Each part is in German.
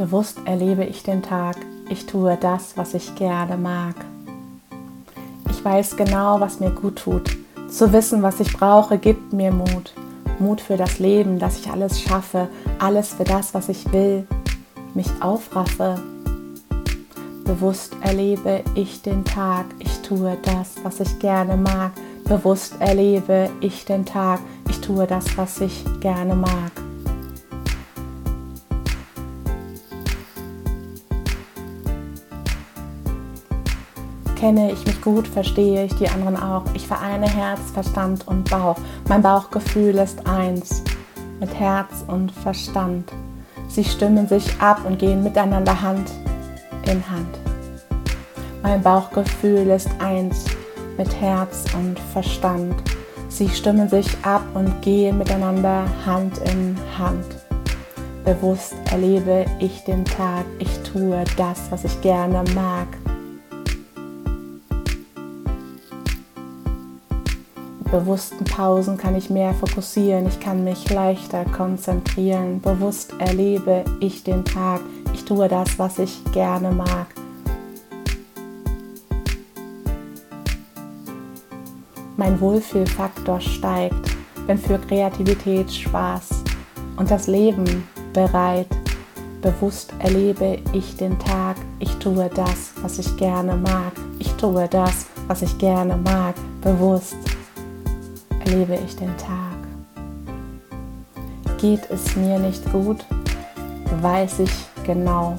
Bewusst erlebe ich den Tag. Ich tue das, was ich gerne mag. Ich weiß genau, was mir gut tut. Zu wissen, was ich brauche, gibt mir Mut. Mut für das Leben, dass ich alles schaffe, alles für das, was ich will, mich aufraffe. Bewusst erlebe ich den Tag, ich tue das, was ich gerne mag. Bewusst erlebe ich den Tag, ich tue das, was ich gerne mag. Kenne ich mich gut, verstehe ich die anderen auch. Ich vereine Herz, Verstand und Bauch. Mein Bauchgefühl ist eins mit Herz und Verstand. Sie stimmen sich ab und gehen miteinander Hand in Hand. Mein Bauchgefühl ist eins mit Herz und Verstand. Sie stimmen sich ab und gehen miteinander Hand in Hand. Bewusst erlebe ich den Tag, ich tue das, was ich gerne mag. Bewussten Pausen kann ich mehr fokussieren, ich kann mich leichter konzentrieren. Bewusst erlebe ich den Tag, ich tue das, was ich gerne mag. Mein Wohlfühlfaktor steigt, bin für Kreativität, Spaß und das Leben bereit. Bewusst erlebe ich den Tag, ich tue das, was ich gerne mag. Ich tue das, was ich gerne mag, bewusst erlebe ich den Tag. Geht es mir nicht gut, weiß ich genau,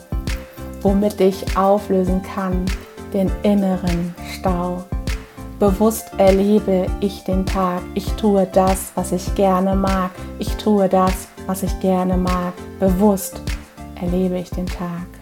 womit ich auflösen kann den inneren Stau. Bewusst erlebe ich den Tag. Ich tue das, was ich gerne mag. Ich tue das, was ich gerne mag. Bewusst erlebe ich den Tag.